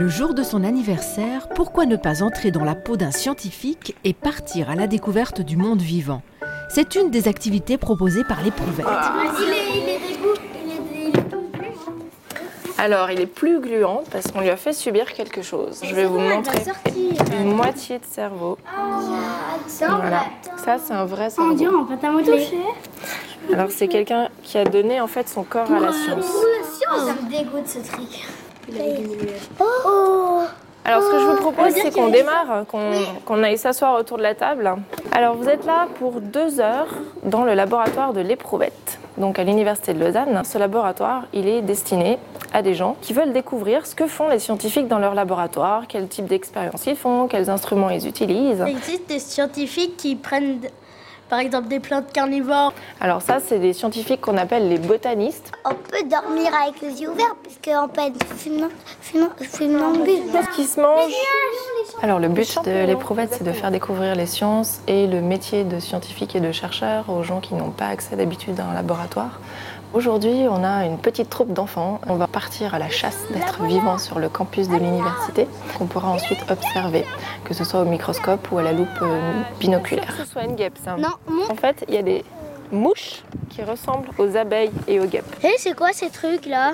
Le jour de son anniversaire, pourquoi ne pas entrer dans la peau d'un scientifique et partir à la découverte du monde vivant? C'est une des activités proposées par l'éprouvette. Alors, il est plus gluant parce qu'on lui a fait subir quelque chose. Je vais vous montrer une moitié de cerveau. Voilà. Ça, c'est un vrai cerveau. On peut. Alors, c'est quelqu'un qui a donné en fait son corps à la science. Ça me dégoûte ce truc. Alors, ce que je vous propose, c'est qu'on démarre, qu'on qu'on aille s'asseoir autour de la table. Alors, vous êtes là pour deux heures dans le laboratoire de l'éprouvette, donc à l'Université de Lausanne. Ce laboratoire, il est destiné à des gens qui veulent découvrir ce que font les scientifiques dans leur laboratoire, quel type d'expérience ils font, quels instruments ils utilisent. Il existe des scientifiques qui prennent, par exemple, des plantes carnivores. Alors ça, c'est des scientifiques qu'on appelle les botanistes. On peut dormir avec les yeux ouverts parce qu'on peut être fumant- fumant- funambule. Qu'est-ce qui se mange Alors le but de l'éprouvette, c'est de faire découvrir les sciences et le métier de scientifique et de chercheur aux gens qui n'ont pas accès d'habitude à un laboratoire. Aujourd'hui, on a une petite troupe d'enfants. On va partir à la chasse d'êtres vivants sur le campus de l'université, qu'on pourra ensuite observer, que ce soit au microscope ou à la loupe euh, binoculaire. Que ce soit une guêpe, ça. Non. En fait, il y a des mouches qui ressemblent aux abeilles et aux guêpes. Hé, c'est quoi ces trucs là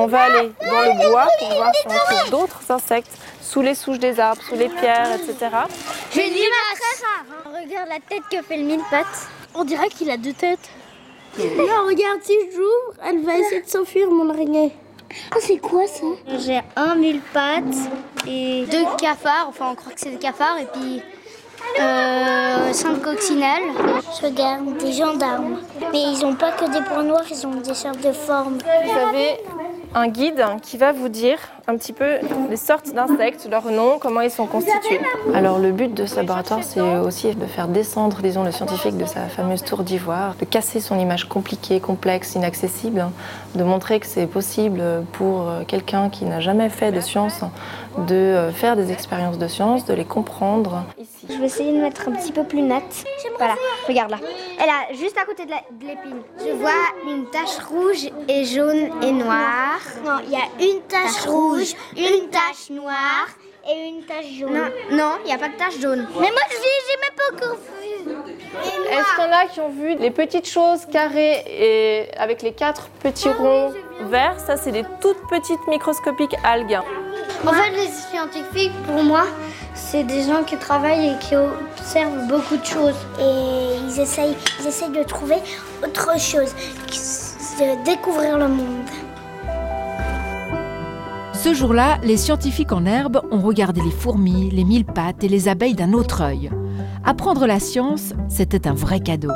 On va aller dans le bois pour voir si on trouve d'autres insectes sous les souches des arbres, sous les pierres, etc. J'ai une limace Regarde la tête que fait le mille pattes. On dirait qu'il a deux têtes. Non, regarde, si j'ouvre, elle va essayer de s'enfuir, mon araignée. Oh, c'est quoi ça? J'ai un mille pattes et deux cafards, enfin on croit que c'est des cafards, et puis euh, cinq coccinelles. Je regarde des gendarmes. Mais ils ont pas que des points noirs, ils ont des sortes de formes. Vous avez un guide qui va vous dire un petit peu les sortes d'insectes, leurs noms, comment ils sont constitués. Alors le but de ce laboratoire, c'est aussi de faire descendre, disons, le scientifique de sa fameuse tour d'ivoire, de casser son image compliquée, complexe, inaccessible, de montrer que c'est possible pour quelqu'un qui n'a jamais fait de science de faire des expériences de science, de les comprendre. Je vais essayer de mettre un petit peu plus nette. Voilà, regarde là. Elle a juste à côté de la- de l'épine. Je vois une tache rouge et jaune et noire. Non, il y a une tache rouge, une tache noire et une tache jaune. Non, non, il n'y a pas de tache jaune. Mais moi, je j'ai même pas encore vu. Est-ce qu'il y en a qui ont vu les petites choses carrées et avec les quatre petits ronds verts? Ça, c'est des toutes petites microscopiques algues. En fait, les scientifiques, pour moi, c'est des gens qui travaillent et qui observent beaucoup de choses. Et ils essayent, ils essayent de trouver autre chose, de découvrir le monde. Ce jour-là, les scientifiques en herbe ont regardé les fourmis, les mille pattes et les abeilles d'un autre œil. Apprendre la science, c'était un vrai cadeau.